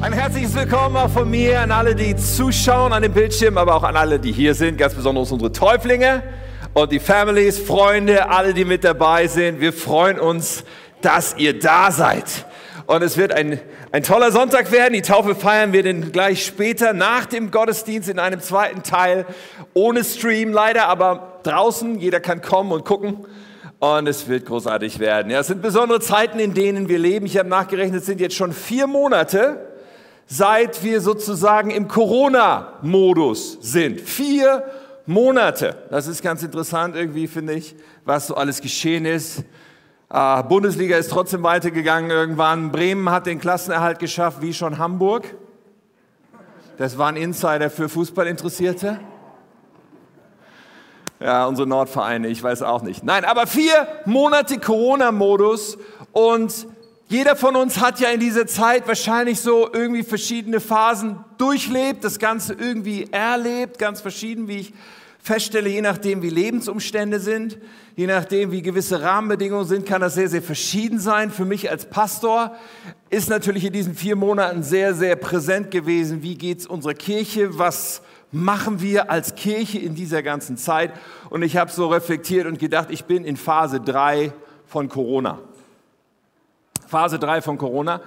Ein herzliches Willkommen auch von mir an alle, die zuschauen an dem Bildschirm, aber auch an alle, die hier sind, ganz besonders unsere Täuflinge und die Families, Freunde, alle, die mit dabei sind. Wir freuen uns, dass ihr da seid. Und es wird ein, ein toller Sonntag werden. Die Taufe feiern wir dann gleich später nach dem Gottesdienst in einem zweiten Teil. Ohne Stream leider, aber draußen. Jeder kann kommen und gucken. Und es wird großartig werden. Ja, es sind besondere Zeiten, in denen wir leben. Ich habe nachgerechnet, es sind jetzt schon vier Monate, seit wir sozusagen im Corona-Modus sind. Vier Monate. Das ist ganz interessant irgendwie, finde ich, was so alles geschehen ist. Äh, Bundesliga ist trotzdem weitergegangen irgendwann. Bremen hat den Klassenerhalt geschafft, wie schon Hamburg. Das war ein Insider für Fußballinteressierte. Ja, unsere Nordvereine, ich weiß auch nicht. Nein, aber vier Monate Corona-Modus und jeder von uns hat ja in dieser Zeit wahrscheinlich so irgendwie verschiedene Phasen durchlebt, das Ganze irgendwie erlebt, ganz verschieden, wie ich feststelle, je nachdem, wie Lebensumstände sind, je nachdem, wie gewisse Rahmenbedingungen sind, kann das sehr, sehr verschieden sein. Für mich als Pastor ist natürlich in diesen vier Monaten sehr, sehr präsent gewesen, wie geht's unserer Kirche, was machen wir als Kirche in dieser ganzen Zeit. Und ich habe so reflektiert und gedacht, ich bin in Phase drei von Corona. Phase 3 von Corona.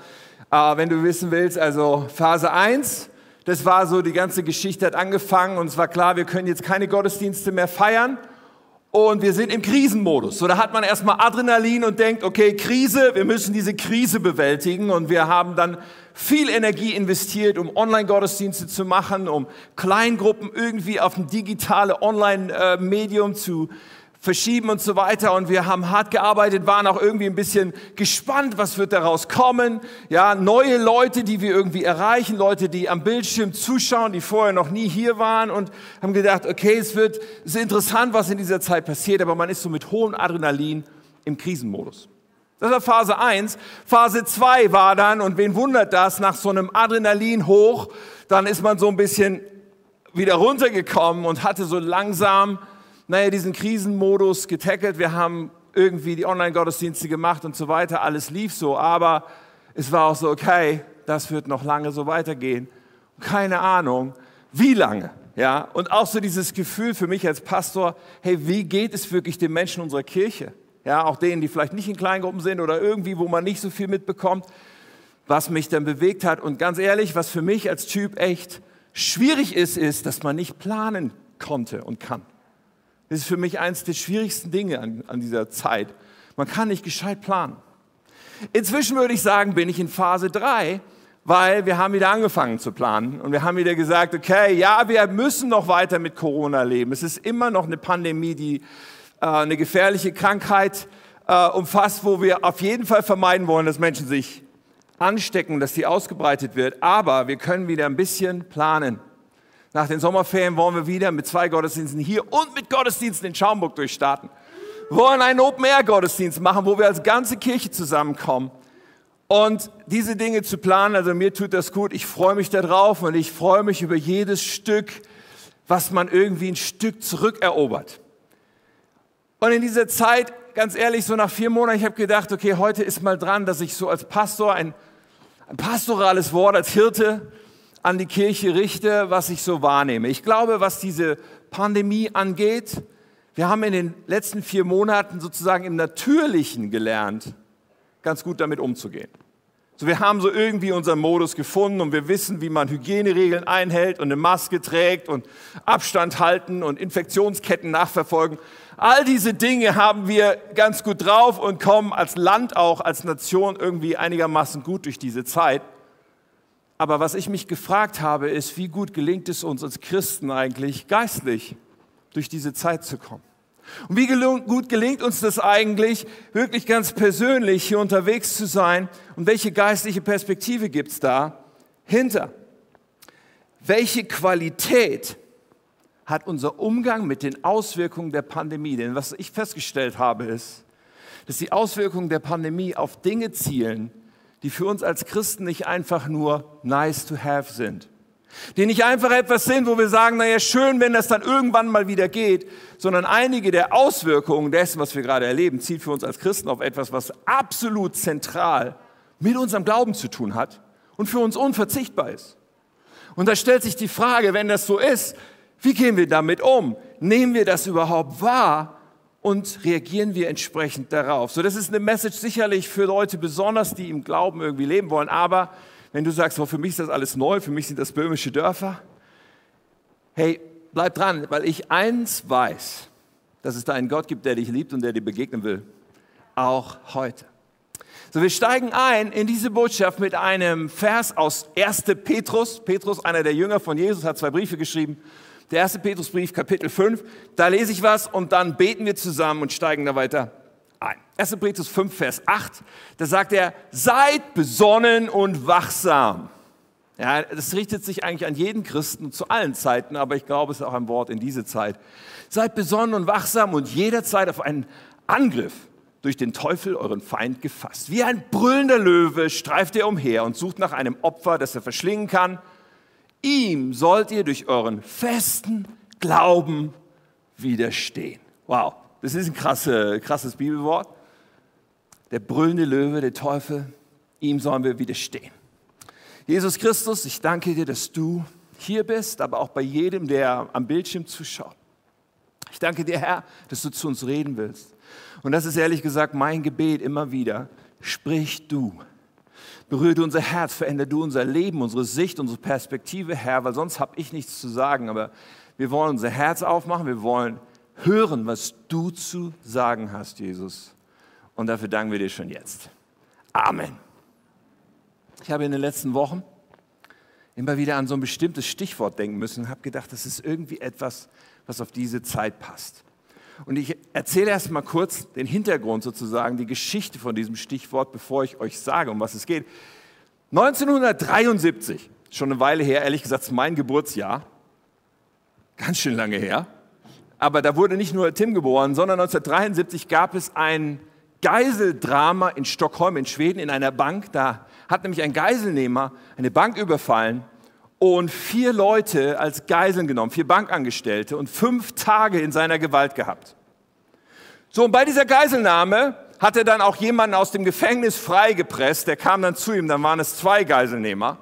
Äh, wenn du wissen willst, also Phase 1, das war so, die ganze Geschichte hat angefangen und es war klar, wir können jetzt keine Gottesdienste mehr feiern und wir sind im Krisenmodus. So, da hat man erstmal Adrenalin und denkt, okay, Krise, wir müssen diese Krise bewältigen und wir haben dann viel Energie investiert, um Online-Gottesdienste zu machen, um Kleingruppen irgendwie auf ein digitale Online-Medium zu verschieben und so weiter. Und wir haben hart gearbeitet, waren auch irgendwie ein bisschen gespannt, was wird daraus kommen. Ja, neue Leute, die wir irgendwie erreichen, Leute, die am Bildschirm zuschauen, die vorher noch nie hier waren und haben gedacht, okay, es wird, es ist interessant, was in dieser Zeit passiert, aber man ist so mit hohem Adrenalin im Krisenmodus. Das war Phase 1. Phase 2 war dann, und wen wundert das, nach so einem Adrenalin hoch, dann ist man so ein bisschen wieder runtergekommen und hatte so langsam naja, diesen Krisenmodus getackelt. Wir haben irgendwie die Online-Gottesdienste gemacht und so weiter. Alles lief so, aber es war auch so, okay, das wird noch lange so weitergehen. Keine Ahnung, wie lange. Ja, und auch so dieses Gefühl für mich als Pastor, hey, wie geht es wirklich den Menschen unserer Kirche? Ja, auch denen, die vielleicht nicht in Kleingruppen sind oder irgendwie, wo man nicht so viel mitbekommt, was mich dann bewegt hat. Und ganz ehrlich, was für mich als Typ echt schwierig ist, ist, dass man nicht planen konnte und kann. Das ist für mich eines der schwierigsten Dinge an, an dieser Zeit. Man kann nicht gescheit planen. Inzwischen würde ich sagen, bin ich in Phase 3, weil wir haben wieder angefangen zu planen und wir haben wieder gesagt, okay, ja, wir müssen noch weiter mit Corona leben. Es ist immer noch eine Pandemie, die äh, eine gefährliche Krankheit äh, umfasst, wo wir auf jeden Fall vermeiden wollen, dass Menschen sich anstecken, dass sie ausgebreitet wird. Aber wir können wieder ein bisschen planen. Nach den Sommerferien wollen wir wieder mit zwei Gottesdiensten hier und mit Gottesdiensten in Schaumburg durchstarten. Wir wollen einen Open-Air-Gottesdienst machen, wo wir als ganze Kirche zusammenkommen. Und diese Dinge zu planen, also mir tut das gut. Ich freue mich darauf und ich freue mich über jedes Stück, was man irgendwie ein Stück zurückerobert. Und in dieser Zeit, ganz ehrlich, so nach vier Monaten, ich habe gedacht, okay, heute ist mal dran, dass ich so als Pastor ein, ein pastorales Wort, als Hirte an die Kirche richte, was ich so wahrnehme. Ich glaube, was diese Pandemie angeht, wir haben in den letzten vier Monaten sozusagen im Natürlichen gelernt, ganz gut damit umzugehen. So, wir haben so irgendwie unseren Modus gefunden und wir wissen, wie man Hygieneregeln einhält und eine Maske trägt und Abstand halten und Infektionsketten nachverfolgen. All diese Dinge haben wir ganz gut drauf und kommen als Land auch, als Nation irgendwie einigermaßen gut durch diese Zeit. Aber was ich mich gefragt habe, ist, wie gut gelingt es uns als Christen eigentlich, geistlich durch diese Zeit zu kommen? Und wie gut gelingt uns das eigentlich, wirklich ganz persönlich hier unterwegs zu sein? Und welche geistliche Perspektive gibt es da hinter? Welche Qualität hat unser Umgang mit den Auswirkungen der Pandemie? Denn was ich festgestellt habe, ist, dass die Auswirkungen der Pandemie auf Dinge zielen, die für uns als Christen nicht einfach nur nice to have sind. Die nicht einfach etwas sind, wo wir sagen, naja, schön, wenn das dann irgendwann mal wieder geht, sondern einige der Auswirkungen dessen, was wir gerade erleben, zielt für uns als Christen auf etwas, was absolut zentral mit unserem Glauben zu tun hat und für uns unverzichtbar ist. Und da stellt sich die Frage, wenn das so ist, wie gehen wir damit um? Nehmen wir das überhaupt wahr und reagieren wir entsprechend darauf? So, das ist eine Message sicherlich für Leute besonders, die im Glauben irgendwie leben wollen. Aber wenn du sagst, oh, für mich ist das alles neu, für mich sind das böhmische Dörfer, hey, bleib dran, weil ich eins weiß, dass es da einen Gott gibt, der dich liebt und der dir begegnen will. Auch heute. So, wir steigen ein in diese Botschaft mit einem Vers aus 1. Petrus. Petrus, einer der Jünger von Jesus, hat zwei Briefe geschrieben. Der erste Petrusbrief, Kapitel 5. Da lese ich was und dann beten wir zusammen und steigen da weiter ein. 1. Petrus 5, Vers 8. Da sagt er, seid besonnen und wachsam. Ja, das richtet sich eigentlich an jeden Christen zu allen Zeiten, aber ich glaube, es ist auch ein Wort in diese Zeit. Seid besonnen und wachsam und jederzeit auf einen Angriff durch den Teufel, euren Feind, gefasst. Wie ein brüllender Löwe streift er umher und sucht nach einem Opfer, das er verschlingen kann. Ihm sollt ihr durch euren festen Glauben widerstehen. Wow, das ist ein krasse, krasses Bibelwort. Der brüllende Löwe, der Teufel, ihm sollen wir widerstehen. Jesus Christus, ich danke dir, dass du hier bist, aber auch bei jedem, der am Bildschirm zuschaut. Ich danke dir, Herr, dass du zu uns reden willst. Und das ist ehrlich gesagt mein Gebet immer wieder. Sprich du. Berühre du unser Herz, verändere du unser Leben, unsere Sicht, unsere Perspektive, Herr, weil sonst habe ich nichts zu sagen. Aber wir wollen unser Herz aufmachen, wir wollen hören, was du zu sagen hast, Jesus. Und dafür danken wir dir schon jetzt. Amen. Ich habe in den letzten Wochen immer wieder an so ein bestimmtes Stichwort denken müssen und habe gedacht, das ist irgendwie etwas, was auf diese Zeit passt. Und ich erzähle erst mal kurz den Hintergrund sozusagen, die Geschichte von diesem Stichwort, bevor ich euch sage, um was es geht. 1973, schon eine Weile her, ehrlich gesagt, mein Geburtsjahr, ganz schön lange her, aber da wurde nicht nur Tim geboren, sondern 1973 gab es ein Geiseldrama in Stockholm in Schweden in einer Bank. Da hat nämlich ein Geiselnehmer eine Bank überfallen und vier Leute als Geiseln genommen, vier Bankangestellte und fünf Tage in seiner Gewalt gehabt. So, und bei dieser Geiselnahme hat er dann auch jemanden aus dem Gefängnis freigepresst, der kam dann zu ihm, dann waren es zwei Geiselnehmer,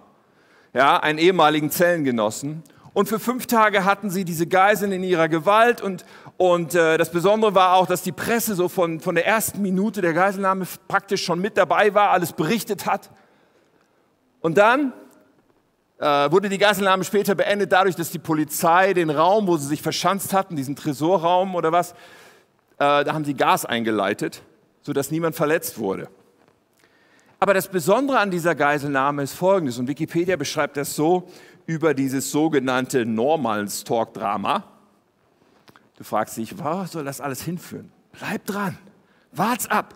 ja, einen ehemaligen Zellengenossen. Und für fünf Tage hatten sie diese Geiseln in ihrer Gewalt und, und äh, das Besondere war auch, dass die Presse so von, von der ersten Minute der Geiselnahme praktisch schon mit dabei war, alles berichtet hat. Und dann wurde die Geiselnahme später beendet dadurch, dass die Polizei den Raum, wo sie sich verschanzt hatten, diesen Tresorraum oder was, äh, da haben sie Gas eingeleitet, sodass niemand verletzt wurde. Aber das Besondere an dieser Geiselnahme ist folgendes, und Wikipedia beschreibt das so über dieses sogenannte Normals-Talk-Drama. Du fragst dich, wo soll das alles hinführen? Bleib dran, wart's ab.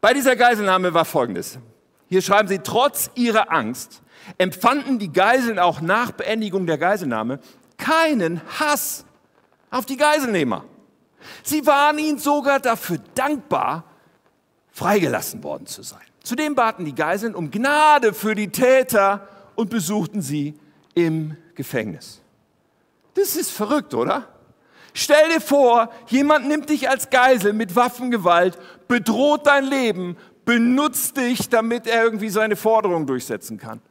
Bei dieser Geiselnahme war folgendes. Hier schreiben sie, trotz ihrer Angst empfanden die Geiseln auch nach Beendigung der Geiselnahme keinen Hass auf die Geiselnehmer. Sie waren ihnen sogar dafür dankbar, freigelassen worden zu sein. Zudem baten die Geiseln um Gnade für die Täter und besuchten sie im Gefängnis. Das ist verrückt, oder? Stell dir vor, jemand nimmt dich als Geisel mit Waffengewalt, bedroht dein Leben, benutzt dich, damit er irgendwie seine Forderungen durchsetzen kann.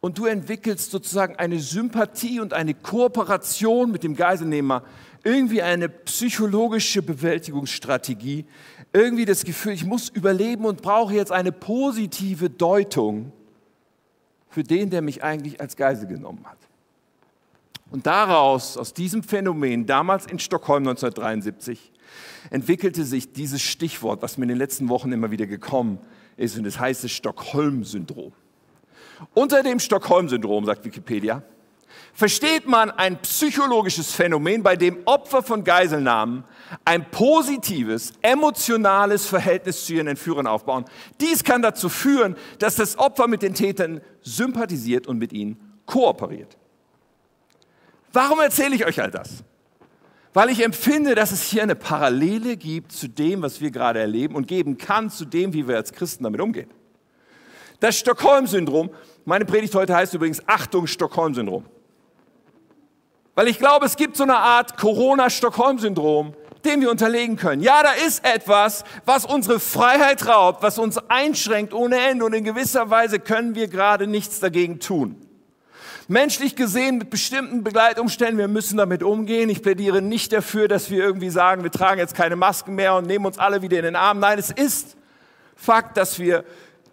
Und du entwickelst sozusagen eine Sympathie und eine Kooperation mit dem Geiselnehmer, irgendwie eine psychologische Bewältigungsstrategie, irgendwie das Gefühl, ich muss überleben und brauche jetzt eine positive Deutung für den, der mich eigentlich als Geisel genommen hat. Und daraus, aus diesem Phänomen, damals in Stockholm 1973, entwickelte sich dieses Stichwort, was mir in den letzten Wochen immer wieder gekommen ist, und das heißt das Stockholm-Syndrom. Unter dem Stockholm-Syndrom, sagt Wikipedia, versteht man ein psychologisches Phänomen, bei dem Opfer von Geiselnahmen ein positives, emotionales Verhältnis zu ihren Entführern aufbauen. Dies kann dazu führen, dass das Opfer mit den Tätern sympathisiert und mit ihnen kooperiert. Warum erzähle ich euch all das? Weil ich empfinde, dass es hier eine Parallele gibt zu dem, was wir gerade erleben und geben kann zu dem, wie wir als Christen damit umgehen. Das Stockholm-Syndrom, meine Predigt heute heißt übrigens Achtung Stockholm-Syndrom. Weil ich glaube, es gibt so eine Art Corona-Stockholm-Syndrom dem wir unterlegen können. Ja, da ist etwas, was unsere Freiheit raubt, was uns einschränkt ohne Ende und in gewisser Weise können wir gerade nichts dagegen tun. Menschlich gesehen mit bestimmten Begleitumständen, wir müssen damit umgehen. Ich plädiere nicht dafür, dass wir irgendwie sagen, wir tragen jetzt keine Masken mehr und nehmen uns alle wieder in den Arm. Nein, es ist Fakt, dass wir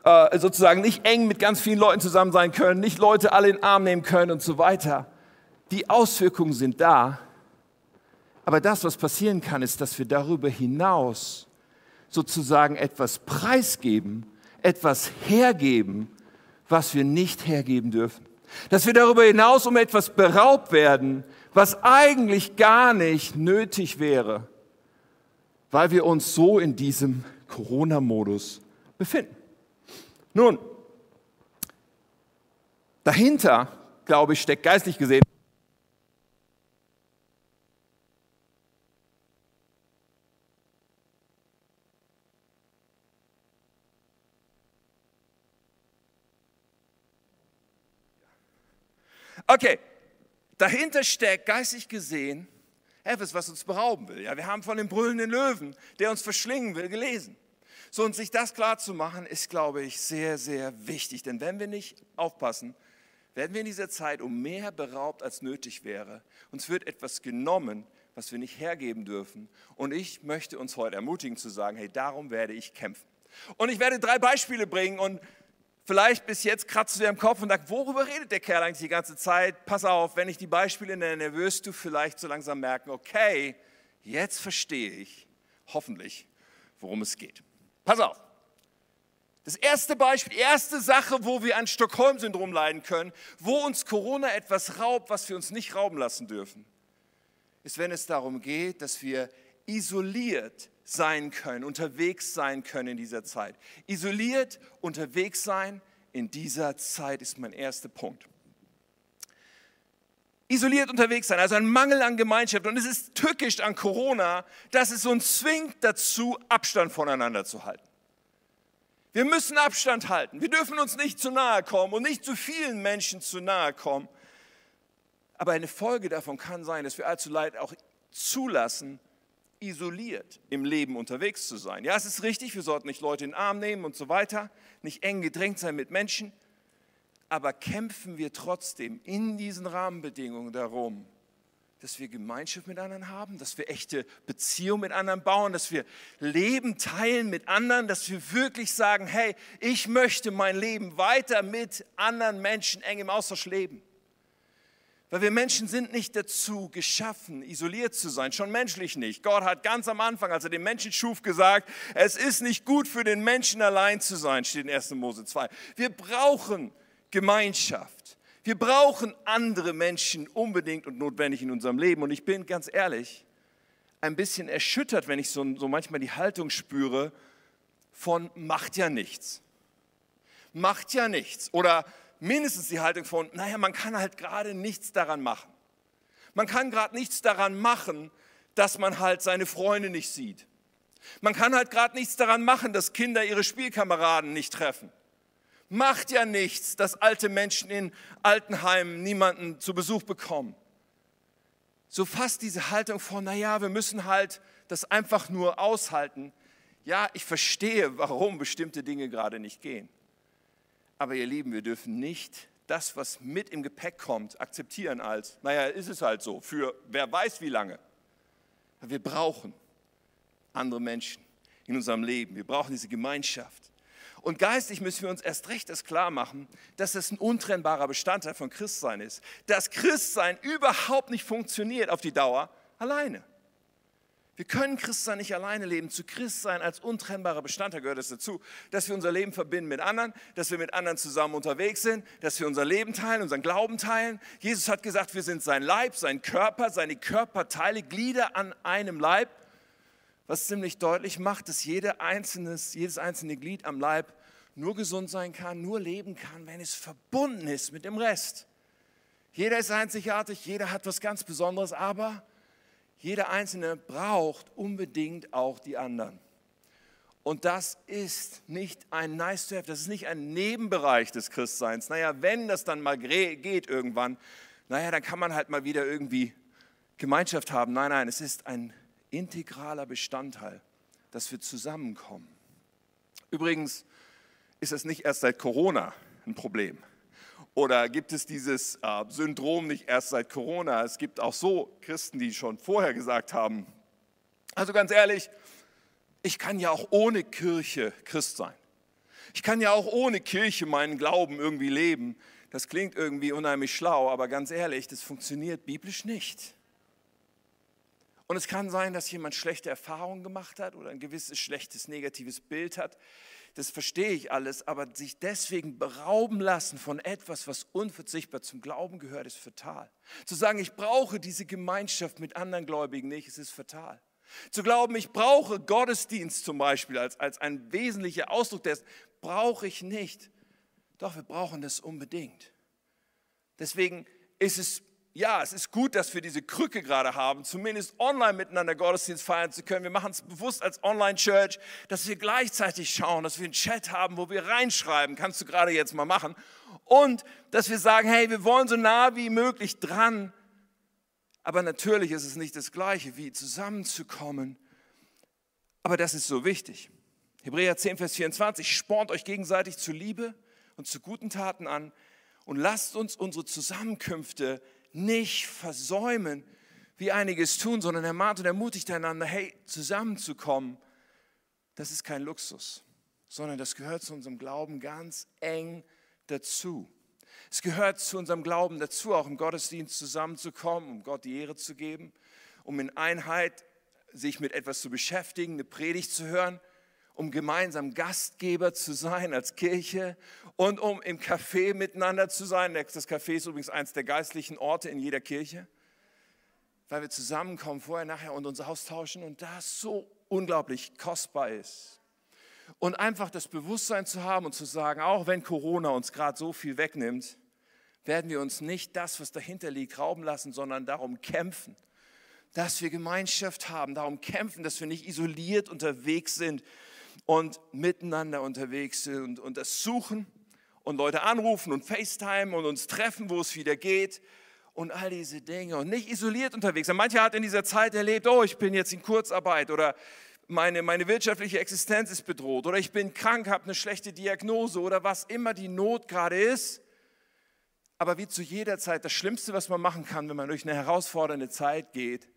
äh, sozusagen nicht eng mit ganz vielen Leuten zusammen sein können, nicht Leute alle in den Arm nehmen können und so weiter. Die Auswirkungen sind da. Aber das, was passieren kann, ist, dass wir darüber hinaus sozusagen etwas preisgeben, etwas hergeben, was wir nicht hergeben dürfen. Dass wir darüber hinaus um etwas beraubt werden, was eigentlich gar nicht nötig wäre, weil wir uns so in diesem Corona-Modus befinden. Nun, dahinter, glaube ich, steckt geistlich gesehen Okay, dahinter steckt geistig gesehen etwas, was uns berauben will. Ja, wir haben von dem brüllenden Löwen, der uns verschlingen will, gelesen. So, und sich das klar zu machen, ist, glaube ich, sehr, sehr wichtig. Denn wenn wir nicht aufpassen, werden wir in dieser Zeit um mehr beraubt, als nötig wäre. Uns wird etwas genommen, was wir nicht hergeben dürfen. Und ich möchte uns heute ermutigen zu sagen, hey, darum werde ich kämpfen. Und ich werde drei Beispiele bringen und Vielleicht bis jetzt kratzt du dir im Kopf und sagst, worüber redet der Kerl eigentlich die ganze Zeit? Pass auf, wenn ich die Beispiele nenne, wirst du vielleicht so langsam merken, okay, jetzt verstehe ich hoffentlich, worum es geht. Pass auf. Das erste Beispiel, erste Sache, wo wir an Stockholm-Syndrom leiden können, wo uns Corona etwas raubt, was wir uns nicht rauben lassen dürfen, ist, wenn es darum geht, dass wir isoliert sein können, unterwegs sein können in dieser Zeit. Isoliert unterwegs sein in dieser Zeit ist mein erster Punkt. Isoliert unterwegs sein, also ein Mangel an Gemeinschaft. Und es ist tückisch an Corona, dass es uns zwingt dazu, Abstand voneinander zu halten. Wir müssen Abstand halten. Wir dürfen uns nicht zu nahe kommen und nicht zu vielen Menschen zu nahe kommen. Aber eine Folge davon kann sein, dass wir allzu leid auch zulassen, isoliert im Leben unterwegs zu sein. Ja, es ist richtig, wir sollten nicht Leute in den Arm nehmen und so weiter, nicht eng gedrängt sein mit Menschen, aber kämpfen wir trotzdem in diesen Rahmenbedingungen darum, dass wir Gemeinschaft mit anderen haben, dass wir echte Beziehungen mit anderen bauen, dass wir Leben teilen mit anderen, dass wir wirklich sagen, hey, ich möchte mein Leben weiter mit anderen Menschen eng im Austausch leben. Weil wir Menschen sind nicht dazu geschaffen, isoliert zu sein, schon menschlich nicht. Gott hat ganz am Anfang, als er den Menschen schuf, gesagt, es ist nicht gut für den Menschen allein zu sein, steht in 1. Mose 2. Wir brauchen Gemeinschaft. Wir brauchen andere Menschen unbedingt und notwendig in unserem Leben. Und ich bin ganz ehrlich, ein bisschen erschüttert, wenn ich so, so manchmal die Haltung spüre von macht ja nichts. Macht ja nichts. Oder mindestens die Haltung von, naja, man kann halt gerade nichts daran machen. Man kann gerade nichts daran machen, dass man halt seine Freunde nicht sieht. Man kann halt gerade nichts daran machen, dass Kinder ihre Spielkameraden nicht treffen. Macht ja nichts, dass alte Menschen in Altenheimen niemanden zu Besuch bekommen. So fast diese Haltung von, naja, wir müssen halt das einfach nur aushalten. Ja, ich verstehe, warum bestimmte Dinge gerade nicht gehen. Aber ihr Lieben, wir dürfen nicht das, was mit im Gepäck kommt, akzeptieren als, naja, ist es halt so, für wer weiß wie lange. Wir brauchen andere Menschen in unserem Leben. Wir brauchen diese Gemeinschaft. Und geistig müssen wir uns erst recht das klar machen, dass das ein untrennbarer Bestandteil von Christsein ist. Dass Christsein überhaupt nicht funktioniert auf die Dauer alleine. Wir können Christsein nicht alleine leben. Zu Christsein als untrennbarer Bestandteil gehört es dazu, dass wir unser Leben verbinden mit anderen, dass wir mit anderen zusammen unterwegs sind, dass wir unser Leben teilen, unseren Glauben teilen. Jesus hat gesagt, wir sind sein Leib, sein Körper, seine Körperteile, Glieder an einem Leib, was ziemlich deutlich macht, dass jede einzelnes, jedes einzelne Glied am Leib nur gesund sein kann, nur leben kann, wenn es verbunden ist mit dem Rest. Jeder ist einzigartig, jeder hat was ganz Besonderes, aber jeder Einzelne braucht unbedingt auch die anderen. Und das ist nicht ein nice to have, das ist nicht ein Nebenbereich des Christseins. Naja, wenn das dann mal geht irgendwann, naja, dann kann man halt mal wieder irgendwie Gemeinschaft haben. Nein, nein, es ist ein integraler Bestandteil, dass wir zusammenkommen. Übrigens ist das nicht erst seit Corona ein Problem. Oder gibt es dieses äh, Syndrom nicht erst seit Corona? Es gibt auch so Christen, die schon vorher gesagt haben, also ganz ehrlich, ich kann ja auch ohne Kirche Christ sein. Ich kann ja auch ohne Kirche meinen Glauben irgendwie leben. Das klingt irgendwie unheimlich schlau, aber ganz ehrlich, das funktioniert biblisch nicht. Und es kann sein, dass jemand schlechte Erfahrungen gemacht hat oder ein gewisses schlechtes, negatives Bild hat. Das verstehe ich alles, aber sich deswegen berauben lassen von etwas, was unverzichtbar zum Glauben gehört, ist fatal. Zu sagen, ich brauche diese Gemeinschaft mit anderen Gläubigen nicht, es ist fatal. Zu glauben, ich brauche Gottesdienst zum Beispiel als, als ein wesentlicher Ausdruck dessen, brauche ich nicht. Doch wir brauchen das unbedingt. Deswegen ist es, ja, es ist gut, dass wir diese Krücke gerade haben, zumindest online miteinander Gottesdienst feiern zu können. Wir machen es bewusst als Online-Church, dass wir gleichzeitig schauen, dass wir einen Chat haben, wo wir reinschreiben, kannst du gerade jetzt mal machen. Und dass wir sagen, hey, wir wollen so nah wie möglich dran. Aber natürlich ist es nicht das Gleiche, wie zusammenzukommen. Aber das ist so wichtig. Hebräer 10, Vers 24, spornt euch gegenseitig zur Liebe und zu guten Taten an und lasst uns unsere Zusammenkünfte nicht versäumen, wie einiges tun, sondern ermahnt und ermutigt einander, hey, zusammenzukommen, das ist kein Luxus, sondern das gehört zu unserem Glauben ganz eng dazu. Es gehört zu unserem Glauben dazu, auch im Gottesdienst zusammenzukommen, um Gott die Ehre zu geben, um in Einheit sich mit etwas zu beschäftigen, eine Predigt zu hören um gemeinsam Gastgeber zu sein als Kirche und um im Café miteinander zu sein. Das Café ist übrigens eines der geistlichen Orte in jeder Kirche, weil wir zusammenkommen vorher, nachher und uns austauschen und das so unglaublich kostbar ist. Und einfach das Bewusstsein zu haben und zu sagen, auch wenn Corona uns gerade so viel wegnimmt, werden wir uns nicht das, was dahinter liegt, rauben lassen, sondern darum kämpfen, dass wir Gemeinschaft haben, darum kämpfen, dass wir nicht isoliert unterwegs sind, und miteinander unterwegs sind und, und das suchen und Leute anrufen und FaceTime und uns treffen, wo es wieder geht und all diese Dinge und nicht isoliert unterwegs sind. Manche hat in dieser Zeit erlebt, oh, ich bin jetzt in Kurzarbeit oder meine, meine wirtschaftliche Existenz ist bedroht oder ich bin krank, habe eine schlechte Diagnose oder was immer die Not gerade ist. Aber wie zu jeder Zeit, das Schlimmste, was man machen kann, wenn man durch eine herausfordernde Zeit geht,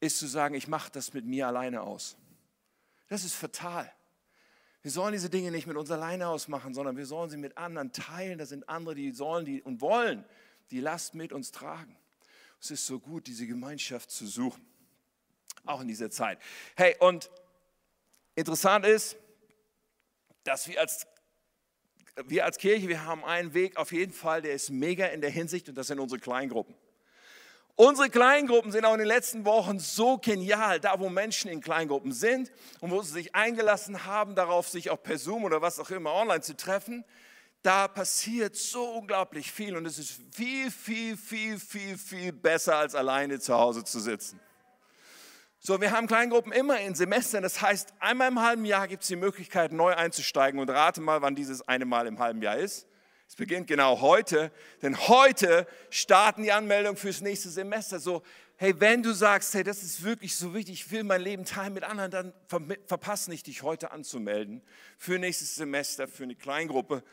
ist zu sagen, ich mache das mit mir alleine aus. Das ist fatal. Wir sollen diese Dinge nicht mit uns alleine ausmachen, sondern wir sollen sie mit anderen teilen. Da sind andere, die sollen die und wollen die Last mit uns tragen. Es ist so gut, diese Gemeinschaft zu suchen, auch in dieser Zeit. Hey, und interessant ist, dass wir als, wir als Kirche, wir haben einen Weg auf jeden Fall, der ist mega in der Hinsicht und das sind unsere Kleingruppen. Unsere Kleingruppen sind auch in den letzten Wochen so genial, da wo Menschen in Kleingruppen sind und wo sie sich eingelassen haben, darauf sich auch per Zoom oder was auch immer online zu treffen. Da passiert so unglaublich viel und es ist viel, viel, viel, viel, viel besser, als alleine zu Hause zu sitzen. So, wir haben Kleingruppen immer in Semestern. Das heißt, einmal im halben Jahr gibt es die Möglichkeit, neu einzusteigen. Und rate mal, wann dieses eine Mal im halben Jahr ist. Es beginnt genau heute, denn heute starten die Anmeldungen fürs nächste Semester. So, hey, wenn du sagst, hey, das ist wirklich so wichtig, ich will mein Leben teilen mit anderen, dann ver verpass nicht, dich heute anzumelden für nächstes Semester, für eine Kleingruppe.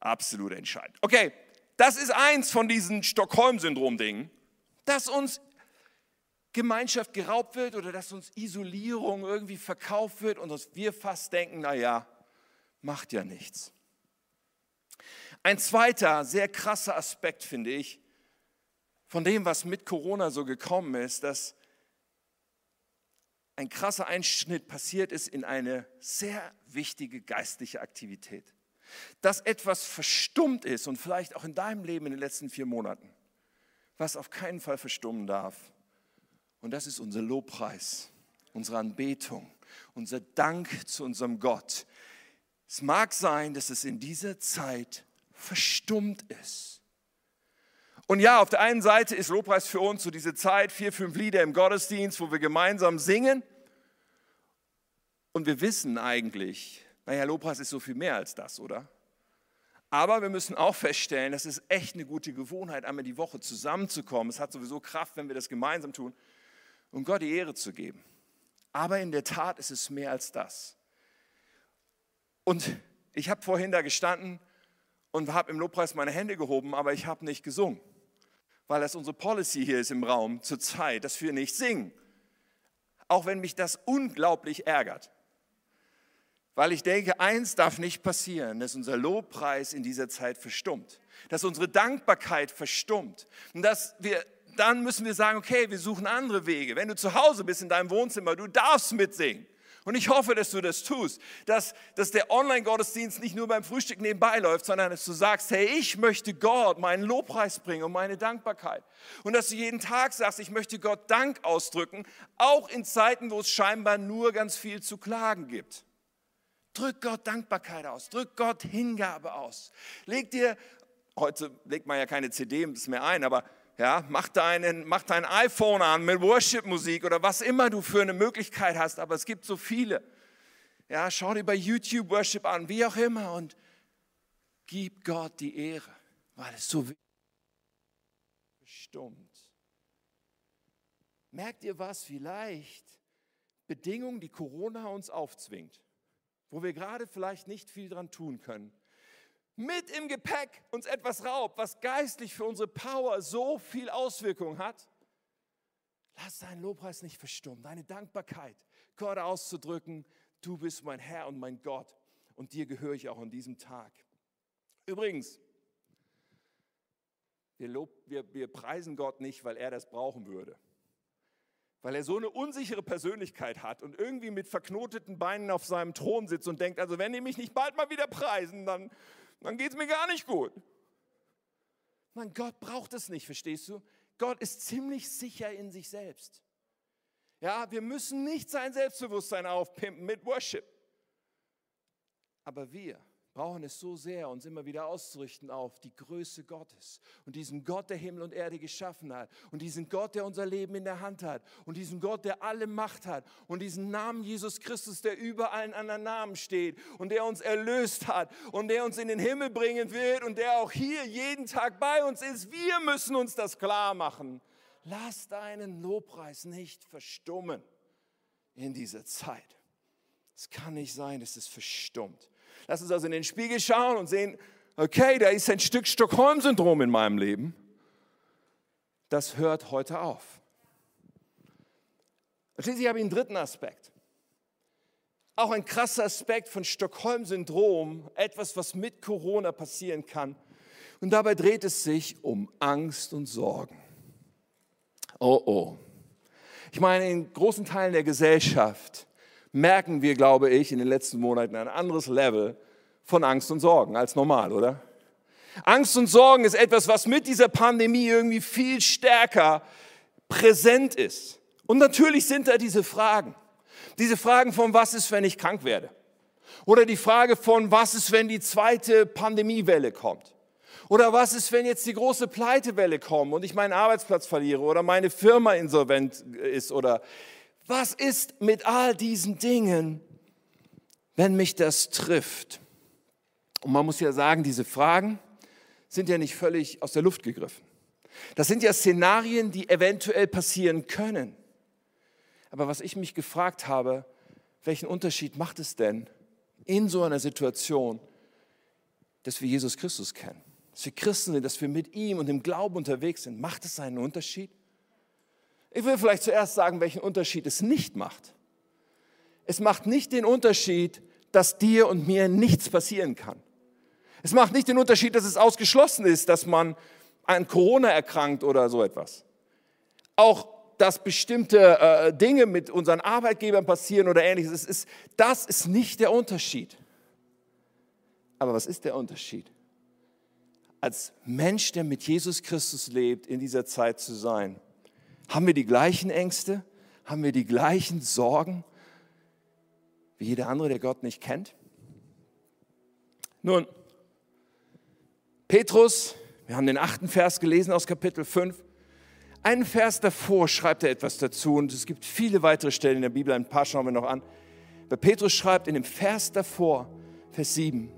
Absolut entscheidend. Okay, das ist eins von diesen Stockholm-Syndrom-Dingen, dass uns Gemeinschaft geraubt wird oder dass uns Isolierung irgendwie verkauft wird und dass wir fast denken, naja, macht ja nichts. Ein zweiter, sehr krasser Aspekt, finde ich, von dem, was mit Corona so gekommen ist, dass ein krasser Einschnitt passiert ist in eine sehr wichtige geistliche Aktivität. Dass etwas verstummt ist und vielleicht auch in deinem Leben in den letzten vier Monaten, was auf keinen Fall verstummen darf. Und das ist unser Lobpreis, unsere Anbetung, unser Dank zu unserem Gott. Es mag sein, dass es in dieser Zeit verstummt ist. Und ja, auf der einen Seite ist Lobpreis für uns so diese Zeit, vier, fünf Lieder im Gottesdienst, wo wir gemeinsam singen. Und wir wissen eigentlich, naja, Lobpreis ist so viel mehr als das, oder? Aber wir müssen auch feststellen, das ist echt eine gute Gewohnheit, einmal die Woche zusammenzukommen. Es hat sowieso Kraft, wenn wir das gemeinsam tun. um Gott die Ehre zu geben. Aber in der Tat ist es mehr als das. Und ich habe vorhin da gestanden und habe im Lobpreis meine Hände gehoben, aber ich habe nicht gesungen, weil das unsere Policy hier ist im Raum zur Zeit, dass wir nicht singen. Auch wenn mich das unglaublich ärgert. Weil ich denke, eins darf nicht passieren, dass unser Lobpreis in dieser Zeit verstummt, dass unsere Dankbarkeit verstummt und dass wir dann müssen wir sagen, okay, wir suchen andere Wege. Wenn du zu Hause bist in deinem Wohnzimmer, du darfst mitsingen. Und ich hoffe, dass du das tust, dass, dass der Online-Gottesdienst nicht nur beim Frühstück nebenbei läuft, sondern dass du sagst, hey, ich möchte Gott meinen Lobpreis bringen und meine Dankbarkeit. Und dass du jeden Tag sagst, ich möchte Gott Dank ausdrücken, auch in Zeiten, wo es scheinbar nur ganz viel zu klagen gibt. Drück Gott Dankbarkeit aus, drück Gott Hingabe aus. Leg dir, heute legt man ja keine CD mehr ein, aber ja, mach, deinen, mach dein iPhone an mit Worship-Musik oder was immer du für eine Möglichkeit hast, aber es gibt so viele. Ja, schau dir bei YouTube Worship an, wie auch immer und gib Gott die Ehre, weil es so bestimmt. Merkt ihr was vielleicht? Bedingungen, die Corona uns aufzwingt wo wir gerade vielleicht nicht viel dran tun können, mit im Gepäck uns etwas raubt, was geistlich für unsere Power so viel Auswirkung hat, lass deinen Lobpreis nicht verstummen, deine Dankbarkeit, Gott auszudrücken, du bist mein Herr und mein Gott und dir gehöre ich auch an diesem Tag. Übrigens, wir, lob, wir, wir preisen Gott nicht, weil er das brauchen würde weil er so eine unsichere Persönlichkeit hat und irgendwie mit verknoteten Beinen auf seinem Thron sitzt und denkt, also wenn die mich nicht bald mal wieder preisen, dann, dann geht es mir gar nicht gut. Nein, Gott braucht es nicht, verstehst du? Gott ist ziemlich sicher in sich selbst. Ja, wir müssen nicht sein Selbstbewusstsein aufpimpen mit Worship. Aber wir brauchen es so sehr, uns immer wieder auszurichten auf die Größe Gottes und diesen Gott, der Himmel und Erde geschaffen hat und diesen Gott, der unser Leben in der Hand hat und diesen Gott, der alle Macht hat und diesen Namen Jesus Christus, der über allen anderen Namen steht und der uns erlöst hat und der uns in den Himmel bringen wird und der auch hier jeden Tag bei uns ist. Wir müssen uns das klar machen. Lass deinen Lobpreis nicht verstummen in dieser Zeit. Es kann nicht sein, dass es verstummt. Lass uns also in den Spiegel schauen und sehen, okay, da ist ein Stück Stockholm-Syndrom in meinem Leben. Das hört heute auf. Und schließlich habe ich einen dritten Aspekt. Auch ein krasser Aspekt von Stockholm-Syndrom, etwas, was mit Corona passieren kann. Und dabei dreht es sich um Angst und Sorgen. Oh oh. Ich meine, in großen Teilen der Gesellschaft merken wir, glaube ich, in den letzten Monaten ein anderes Level von Angst und Sorgen als normal, oder? Angst und Sorgen ist etwas, was mit dieser Pandemie irgendwie viel stärker präsent ist. Und natürlich sind da diese Fragen. Diese Fragen von, was ist, wenn ich krank werde? Oder die Frage von, was ist, wenn die zweite Pandemiewelle kommt? Oder was ist, wenn jetzt die große Pleitewelle kommt und ich meinen Arbeitsplatz verliere oder meine Firma insolvent ist oder was ist mit all diesen Dingen, wenn mich das trifft? Und man muss ja sagen, diese Fragen sind ja nicht völlig aus der Luft gegriffen. Das sind ja Szenarien, die eventuell passieren können. Aber was ich mich gefragt habe, welchen Unterschied macht es denn in so einer Situation, dass wir Jesus Christus kennen? Dass wir Christen sind, dass wir mit ihm und im Glauben unterwegs sind. Macht es einen Unterschied? Ich will vielleicht zuerst sagen, welchen Unterschied es nicht macht. Es macht nicht den Unterschied, dass dir und mir nichts passieren kann. Es macht nicht den Unterschied, dass es ausgeschlossen ist, dass man an Corona erkrankt oder so etwas. Auch dass bestimmte äh, Dinge mit unseren Arbeitgebern passieren oder ähnliches, es ist, das ist nicht der Unterschied. Aber was ist der Unterschied? Als Mensch, der mit Jesus Christus lebt, in dieser Zeit zu sein haben wir die gleichen Ängste? Haben wir die gleichen Sorgen wie jeder andere, der Gott nicht kennt? Nun, Petrus, wir haben den achten Vers gelesen aus Kapitel 5. Einen Vers davor schreibt er etwas dazu und es gibt viele weitere Stellen in der Bibel, ein paar schauen wir noch an. Aber Petrus schreibt in dem Vers davor, Vers 7,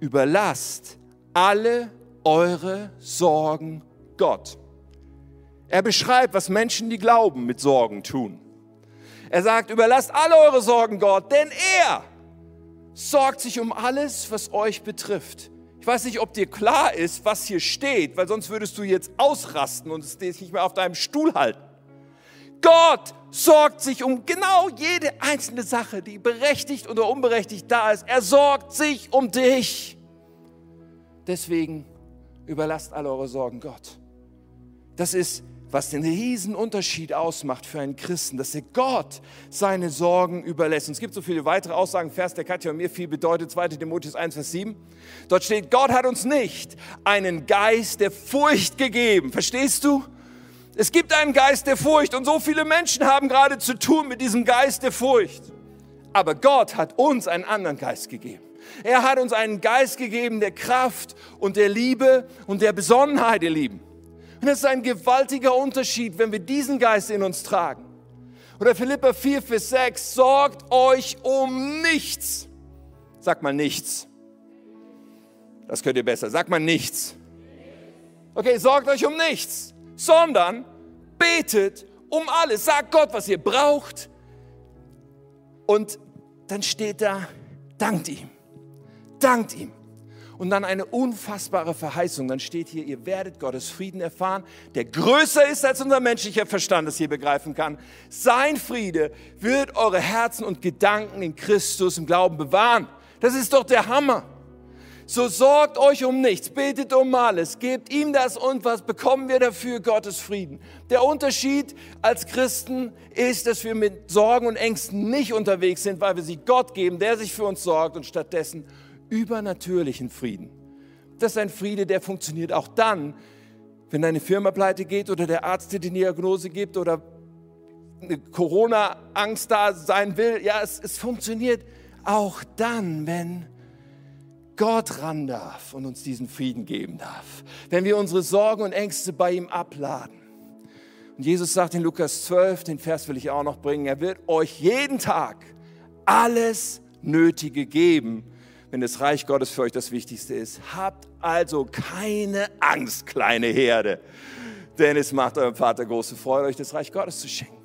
überlasst alle eure Sorgen Gott Er beschreibt, was Menschen, die glauben, mit Sorgen tun. Er sagt, überlasst alle eure Sorgen Gott, denn er sorgt sich um alles, was euch betrifft. Ich weiß nicht, ob dir klar ist, was hier steht, weil sonst würdest du jetzt ausrasten und es nicht mehr auf deinem Stuhl halten. Gott sorgt sich um genau jede einzelne Sache, die berechtigt oder unberechtigt da ist. Er sorgt sich um dich. Deswegen überlasst alle eure Sorgen Gott. Das ist was den riesen Unterschied ausmacht für einen Christen, dass er Gott seine Sorgen überlässt. Und es gibt so viele weitere Aussagen, Vers der Katja und mir viel bedeutet, 2 Timotheus 1, Vers 7. Dort steht, Gott hat uns nicht einen Geist der Furcht gegeben. Verstehst du? Es gibt einen Geist der Furcht und so viele Menschen haben gerade zu tun mit diesem Geist der Furcht. Aber Gott hat uns einen anderen Geist gegeben. Er hat uns einen Geist gegeben der Kraft und der Liebe und der Besonnenheit, ihr Lieben. Und es ist ein gewaltiger Unterschied, wenn wir diesen Geist in uns tragen. Oder Philippa 4, Vers 6, sorgt euch um nichts. Sag mal nichts. Das könnt ihr besser. Sag mal nichts. Okay, sorgt euch um nichts, sondern betet um alles. Sagt Gott, was ihr braucht. Und dann steht da, dankt ihm. Dankt ihm und dann eine unfassbare Verheißung. Dann steht hier, ihr werdet Gottes Frieden erfahren, der größer ist als unser menschlicher Verstand es hier begreifen kann. Sein Friede wird eure Herzen und Gedanken in Christus im Glauben bewahren. Das ist doch der Hammer. So sorgt euch um nichts, betet um alles, gebt ihm das und was bekommen wir dafür? Gottes Frieden. Der Unterschied als Christen ist, dass wir mit Sorgen und Ängsten nicht unterwegs sind, weil wir sie Gott geben, der sich für uns sorgt und stattdessen übernatürlichen Frieden. Das ist ein Friede, der funktioniert auch dann, wenn deine Firma pleite geht oder der Arzt dir die Diagnose gibt oder eine Corona-Angst da sein will. Ja, es, es funktioniert auch dann, wenn Gott ran darf und uns diesen Frieden geben darf. Wenn wir unsere Sorgen und Ängste bei ihm abladen. Und Jesus sagt in Lukas 12, den Vers will ich auch noch bringen, er wird euch jeden Tag alles Nötige geben, wenn das Reich Gottes für euch das Wichtigste ist. Habt also keine Angst, kleine Herde, denn es macht eurem Vater große Freude, euch das Reich Gottes zu schenken.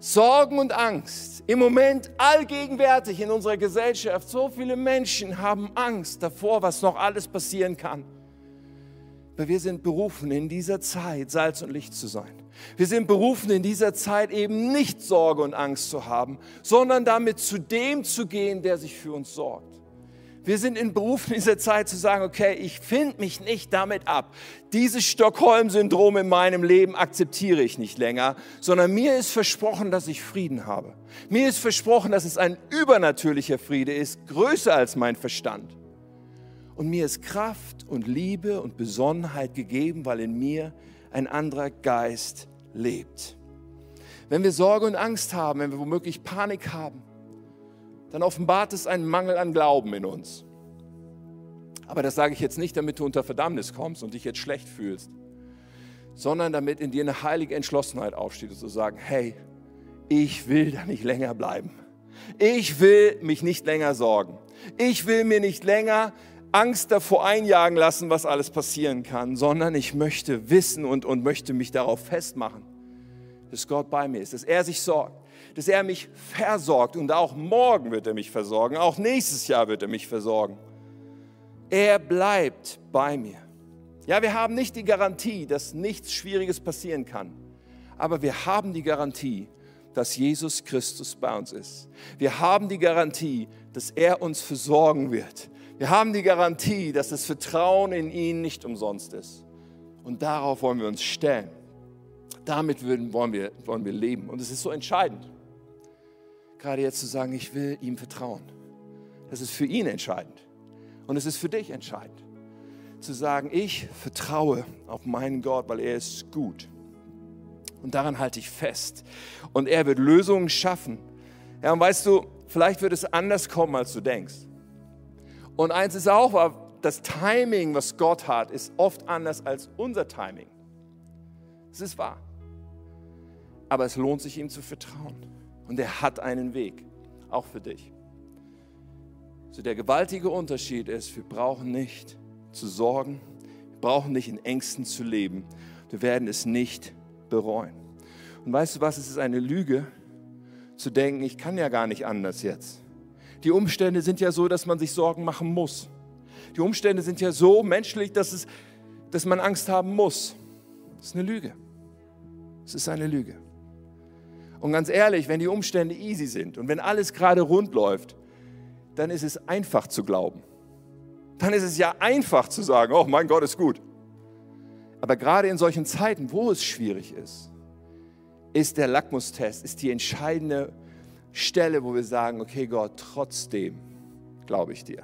Sorgen und Angst, im Moment allgegenwärtig in unserer Gesellschaft. So viele Menschen haben Angst davor, was noch alles passieren kann. Weil wir sind berufen, in dieser Zeit Salz und Licht zu sein. Wir sind berufen, in dieser Zeit eben nicht Sorge und Angst zu haben, sondern damit zu dem zu gehen, der sich für uns sorgt. Wir sind in Beruf in dieser Zeit zu sagen, okay, ich finde mich nicht damit ab. Dieses Stockholm-Syndrom in meinem Leben akzeptiere ich nicht länger, sondern mir ist versprochen, dass ich Frieden habe. Mir ist versprochen, dass es ein übernatürlicher Friede ist, größer als mein Verstand. Und mir ist Kraft und Liebe und Besonnenheit gegeben, weil in mir ein anderer Geist lebt. Wenn wir Sorge und Angst haben, wenn wir womöglich Panik haben, dann offenbart es einen Mangel an Glauben in uns. Aber das sage ich jetzt nicht, damit du unter Verdammnis kommst und dich jetzt schlecht fühlst, sondern damit in dir eine heilige Entschlossenheit aufsteht und zu sagen, hey, ich will da nicht länger bleiben. Ich will mich nicht länger sorgen. Ich will mir nicht länger Angst davor einjagen lassen, was alles passieren kann, sondern ich möchte wissen und, und möchte mich darauf festmachen, dass Gott bei mir ist, dass er sich sorgt, dass er mich versorgt und auch morgen wird er mich versorgen, auch nächstes Jahr wird er mich versorgen. Er bleibt bei mir. Ja, wir haben nicht die Garantie, dass nichts Schwieriges passieren kann, aber wir haben die Garantie, dass Jesus Christus bei uns ist. Wir haben die Garantie, dass er uns versorgen wird. Wir haben die Garantie, dass das Vertrauen in ihn nicht umsonst ist. Und darauf wollen wir uns stellen. Damit wollen wir, wollen wir leben. Und es ist so entscheidend gerade jetzt zu sagen, ich will ihm vertrauen. Das ist für ihn entscheidend. Und es ist für dich entscheidend. Zu sagen, ich vertraue auf meinen Gott, weil er ist gut. Und daran halte ich fest. Und er wird Lösungen schaffen. Ja, und weißt du, vielleicht wird es anders kommen, als du denkst. Und eins ist auch, das Timing, was Gott hat, ist oft anders als unser Timing. Es ist wahr. Aber es lohnt sich, ihm zu vertrauen. Und er hat einen Weg, auch für dich. So der gewaltige Unterschied ist, wir brauchen nicht zu sorgen, wir brauchen nicht in Ängsten zu leben. wir werden es nicht bereuen. Und weißt du was, es ist eine Lüge zu denken, ich kann ja gar nicht anders jetzt. Die Umstände sind ja so, dass man sich Sorgen machen muss. Die Umstände sind ja so menschlich, dass, es, dass man Angst haben muss. Das ist eine Lüge. Es ist eine Lüge. Und ganz ehrlich, wenn die Umstände easy sind und wenn alles gerade rund läuft, dann ist es einfach zu glauben. Dann ist es ja einfach zu sagen, oh mein Gott ist gut. Aber gerade in solchen Zeiten, wo es schwierig ist, ist der Lackmustest, ist die entscheidende Stelle, wo wir sagen, okay Gott, trotzdem glaube ich dir.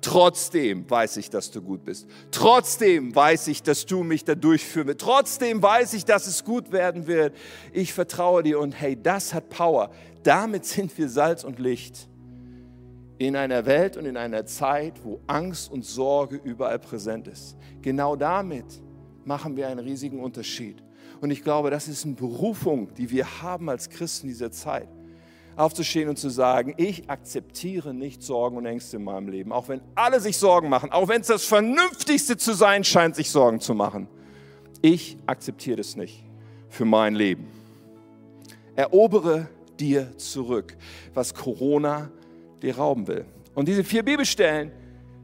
Trotzdem weiß ich, dass du gut bist. Trotzdem weiß ich, dass du mich da durchführen wirst. Trotzdem weiß ich, dass es gut werden wird. Ich vertraue dir und hey, das hat Power. Damit sind wir Salz und Licht in einer Welt und in einer Zeit, wo Angst und Sorge überall präsent ist. Genau damit machen wir einen riesigen Unterschied. Und ich glaube, das ist eine Berufung, die wir haben als Christen dieser Zeit aufzustehen und zu sagen, ich akzeptiere nicht Sorgen und Ängste in meinem Leben, auch wenn alle sich Sorgen machen, auch wenn es das Vernünftigste zu sein scheint, sich Sorgen zu machen. Ich akzeptiere das nicht für mein Leben. Erobere dir zurück, was Corona dir rauben will. Und diese vier Bibelstellen,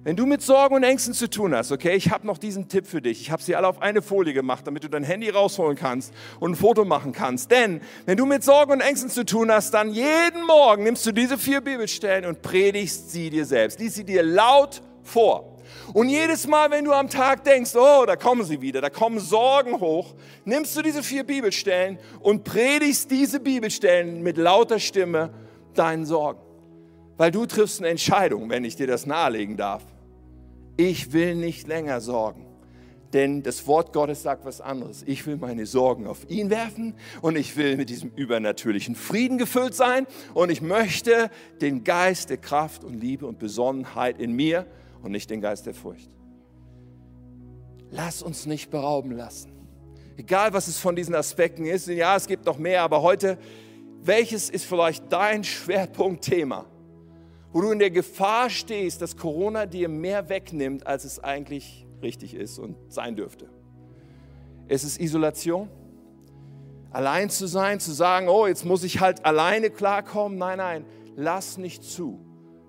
wenn du mit Sorgen und Ängsten zu tun hast, okay, ich habe noch diesen Tipp für dich. Ich habe sie alle auf eine Folie gemacht, damit du dein Handy rausholen kannst und ein Foto machen kannst. Denn wenn du mit Sorgen und Ängsten zu tun hast, dann jeden Morgen nimmst du diese vier Bibelstellen und predigst sie dir selbst. Lies sie dir laut vor. Und jedes Mal, wenn du am Tag denkst, oh, da kommen sie wieder, da kommen Sorgen hoch, nimmst du diese vier Bibelstellen und predigst diese Bibelstellen mit lauter Stimme deinen Sorgen. Weil du triffst eine Entscheidung, wenn ich dir das nahelegen darf ich will nicht länger sorgen. Denn das Wort Gottes sagt was anderes. Ich will meine Sorgen auf ihn werfen und ich will mit diesem übernatürlichen Frieden gefüllt sein und ich möchte den Geist der Kraft und Liebe und Besonnenheit in mir und nicht den Geist der Furcht. Lass uns nicht berauben lassen. Egal, was es von diesen Aspekten ist. Ja, es gibt noch mehr, aber heute, welches ist vielleicht dein Schwerpunktthema? Wo du in der Gefahr stehst, dass Corona dir mehr wegnimmt, als es eigentlich richtig ist und sein dürfte. Es ist Isolation. Allein zu sein, zu sagen, oh, jetzt muss ich halt alleine klarkommen. Nein, nein, lass nicht zu,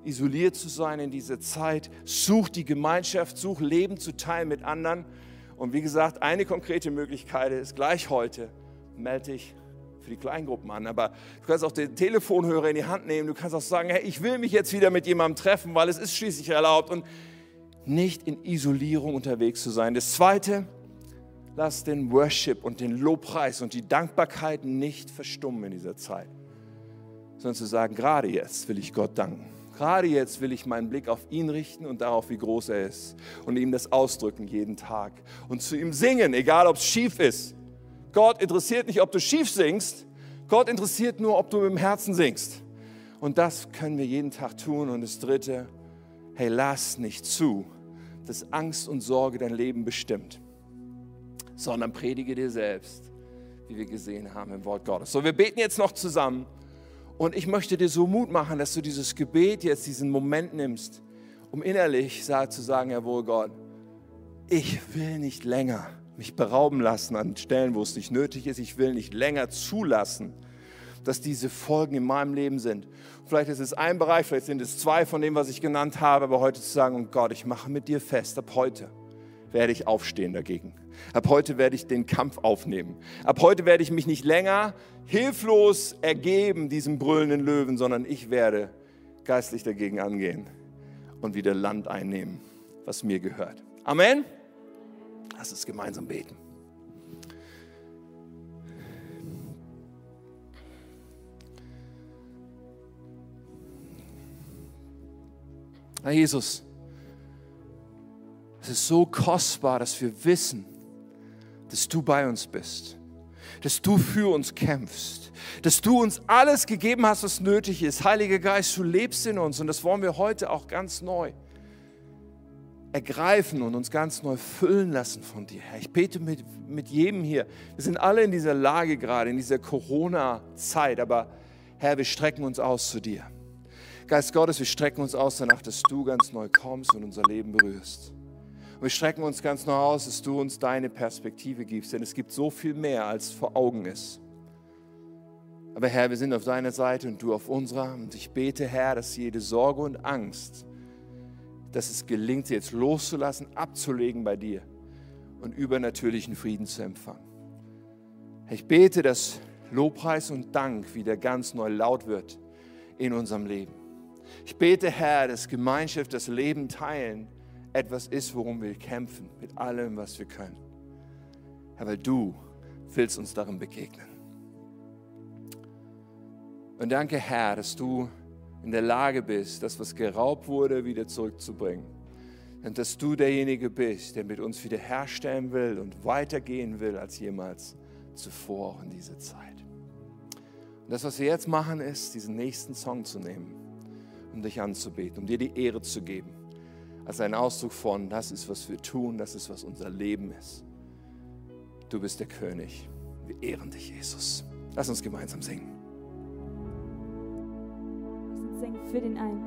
isoliert zu sein in dieser Zeit. Such die Gemeinschaft, such Leben zu teilen mit anderen. Und wie gesagt, eine konkrete Möglichkeit ist gleich heute, melde dich für die Kleingruppen an. Aber du kannst auch den Telefonhörer in die Hand nehmen. Du kannst auch sagen, hey, ich will mich jetzt wieder mit jemandem treffen, weil es ist schließlich erlaubt. Und nicht in Isolierung unterwegs zu sein. Das Zweite, lass den Worship und den Lobpreis und die Dankbarkeit nicht verstummen in dieser Zeit. Sondern zu sagen, gerade jetzt will ich Gott danken. Gerade jetzt will ich meinen Blick auf ihn richten und darauf, wie groß er ist. Und ihm das ausdrücken jeden Tag. Und zu ihm singen, egal ob es schief ist Gott interessiert nicht, ob du schief singst. Gott interessiert nur, ob du mit dem Herzen singst. Und das können wir jeden Tag tun. Und das Dritte, hey, lass nicht zu, dass Angst und Sorge dein Leben bestimmt, sondern predige dir selbst, wie wir gesehen haben im Wort Gottes. So, wir beten jetzt noch zusammen. Und ich möchte dir so Mut machen, dass du dieses Gebet jetzt, diesen Moment nimmst, um innerlich zu sagen, jawohl Gott, ich will nicht länger mich berauben lassen an Stellen, wo es nicht nötig ist. Ich will nicht länger zulassen, dass diese Folgen in meinem Leben sind. Vielleicht ist es ein Bereich, vielleicht sind es zwei von dem, was ich genannt habe, aber heute zu sagen, oh Gott, ich mache mit dir fest, ab heute werde ich aufstehen dagegen. Ab heute werde ich den Kampf aufnehmen. Ab heute werde ich mich nicht länger hilflos ergeben diesem brüllenden Löwen, sondern ich werde geistlich dagegen angehen und wieder Land einnehmen, was mir gehört. Amen. Lass uns gemeinsam beten. Herr Jesus, es ist so kostbar, dass wir wissen, dass du bei uns bist, dass du für uns kämpfst, dass du uns alles gegeben hast, was nötig ist. Heiliger Geist, du lebst in uns und das wollen wir heute auch ganz neu ergreifen und uns ganz neu füllen lassen von dir, Herr. Ich bete mit, mit jedem hier. Wir sind alle in dieser Lage gerade, in dieser Corona-Zeit, aber Herr, wir strecken uns aus zu dir. Geist Gottes, wir strecken uns aus danach, dass du ganz neu kommst und unser Leben berührst. Und wir strecken uns ganz neu aus, dass du uns deine Perspektive gibst, denn es gibt so viel mehr, als vor Augen ist. Aber Herr, wir sind auf deiner Seite und du auf unserer. Und ich bete, Herr, dass jede Sorge und Angst, dass es gelingt, sie jetzt loszulassen, abzulegen bei dir und übernatürlichen Frieden zu empfangen. Ich bete, dass Lobpreis und Dank wieder ganz neu laut wird in unserem Leben. Ich bete, Herr, dass Gemeinschaft, das Leben teilen etwas ist, worum wir kämpfen, mit allem, was wir können. Herr, weil du willst uns darin begegnen. Und danke, Herr, dass du in der Lage bist, das, was geraubt wurde, wieder zurückzubringen. Und dass du derjenige bist, der mit uns wiederherstellen will und weitergehen will als jemals zuvor in dieser Zeit. Und das, was wir jetzt machen, ist, diesen nächsten Song zu nehmen, um dich anzubeten, um dir die Ehre zu geben. Als ein Ausdruck von, das ist, was wir tun, das ist, was unser Leben ist. Du bist der König. Wir ehren dich, Jesus. Lass uns gemeinsam singen für den einen.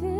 Für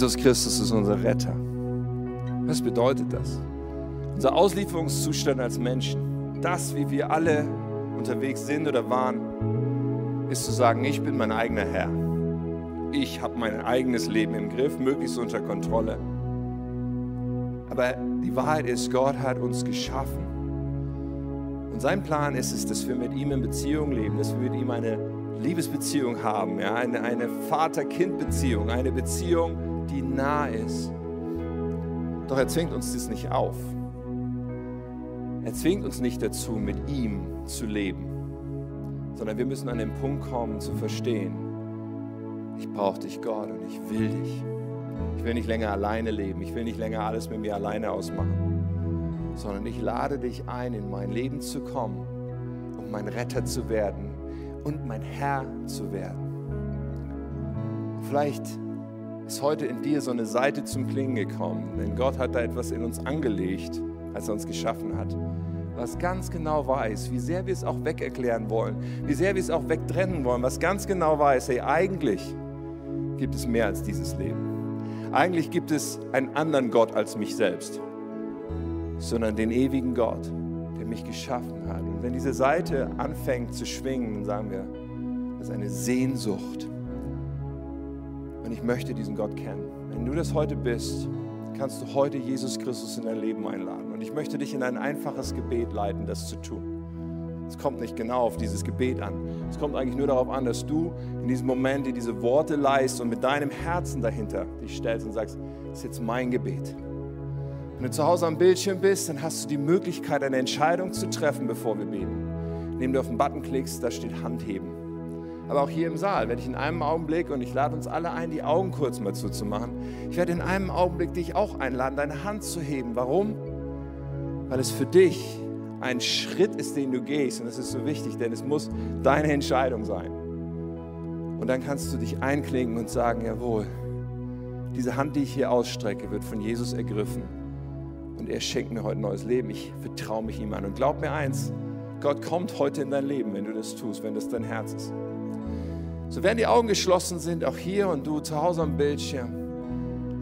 Jesus Christus ist unser Retter. Was bedeutet das? Unser Auslieferungszustand als Menschen, das, wie wir alle unterwegs sind oder waren, ist zu sagen, ich bin mein eigener Herr. Ich habe mein eigenes Leben im Griff, möglichst unter Kontrolle. Aber die Wahrheit ist, Gott hat uns geschaffen. Und sein Plan ist es, dass wir mit ihm in Beziehung leben, dass wir mit ihm eine Liebesbeziehung haben, ja, eine, eine Vater-Kind-Beziehung, eine Beziehung, die nah ist. Doch er zwingt uns das nicht auf. Er zwingt uns nicht dazu, mit ihm zu leben, sondern wir müssen an den Punkt kommen, zu verstehen, ich brauche dich, Gott, und ich will dich. Ich will nicht länger alleine leben, ich will nicht länger alles mit mir alleine ausmachen, sondern ich lade dich ein, in mein Leben zu kommen, um mein Retter zu werden und mein Herr zu werden. Vielleicht ist heute in dir so eine Seite zum Klingen gekommen, denn Gott hat da etwas in uns angelegt, als er uns geschaffen hat, was ganz genau weiß, wie sehr wir es auch wegerklären wollen, wie sehr wir es auch wegtrennen wollen, was ganz genau weiß, hey, eigentlich gibt es mehr als dieses Leben. Eigentlich gibt es einen anderen Gott als mich selbst, sondern den ewigen Gott, der mich geschaffen hat. Und wenn diese Seite anfängt zu schwingen, dann sagen wir, das ist eine Sehnsucht. Und ich möchte diesen Gott kennen. Wenn du das heute bist, kannst du heute Jesus Christus in dein Leben einladen. Und ich möchte dich in ein einfaches Gebet leiten, das zu tun. Es kommt nicht genau auf dieses Gebet an. Es kommt eigentlich nur darauf an, dass du in diesem Moment dir diese Worte leist und mit deinem Herzen dahinter dich stellst und sagst, das ist jetzt mein Gebet. Wenn du zu Hause am Bildschirm bist, dann hast du die Möglichkeit, eine Entscheidung zu treffen, bevor wir beten. Indem du auf den Button klickst, da steht Handheben. Aber auch hier im Saal werde ich in einem Augenblick, und ich lade uns alle ein, die Augen kurz mal zuzumachen, ich werde in einem Augenblick dich auch einladen, deine Hand zu heben. Warum? Weil es für dich ein Schritt ist, den du gehst. Und das ist so wichtig, denn es muss deine Entscheidung sein. Und dann kannst du dich einklinken und sagen, jawohl, diese Hand, die ich hier ausstrecke, wird von Jesus ergriffen. Und er schenkt mir heute neues Leben. Ich vertraue mich ihm an. Und glaub mir eins, Gott kommt heute in dein Leben, wenn du das tust, wenn das dein Herz ist. So während die Augen geschlossen sind, auch hier und du zu Hause am Bildschirm,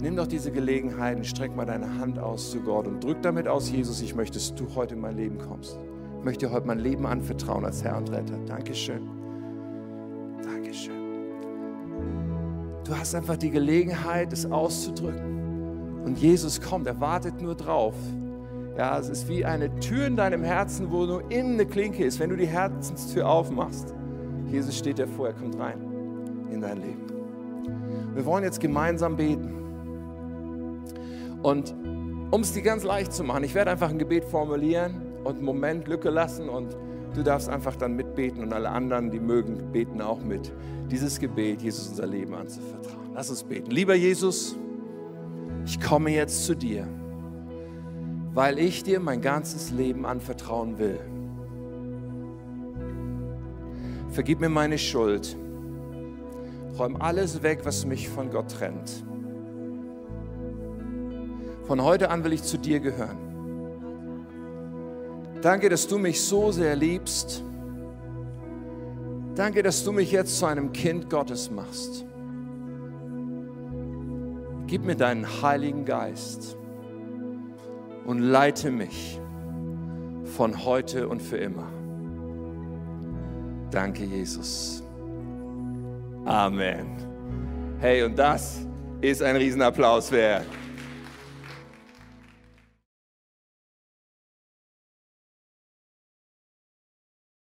Nimm doch diese Gelegenheit und streck mal deine Hand aus zu Gott und drück damit aus, Jesus, ich möchte, dass du heute in mein Leben kommst. Ich möchte dir heute mein Leben anvertrauen als Herr und Retter. Dankeschön. Dankeschön. Du hast einfach die Gelegenheit, es auszudrücken. Und Jesus kommt, er wartet nur drauf. Ja, es ist wie eine Tür in deinem Herzen, wo nur innen eine Klinke ist. Wenn du die Herzenstür aufmachst, Jesus steht dir vor, er kommt rein in dein Leben. Wir wollen jetzt gemeinsam beten. Und um es dir ganz leicht zu machen, ich werde einfach ein Gebet formulieren und einen Moment Lücke lassen und du darfst einfach dann mitbeten und alle anderen, die mögen, beten auch mit. Dieses Gebet, Jesus unser Leben anzuvertrauen. Lass uns beten. Lieber Jesus, ich komme jetzt zu dir, weil ich dir mein ganzes Leben anvertrauen will. Vergib mir meine Schuld. Räum alles weg, was mich von Gott trennt. Von heute an will ich zu dir gehören. Danke, dass du mich so sehr liebst. Danke, dass du mich jetzt zu einem Kind Gottes machst. Gib mir deinen Heiligen Geist und leite mich von heute und für immer. Danke, Jesus. Amen. Hey, und das ist ein Riesenapplaus wert.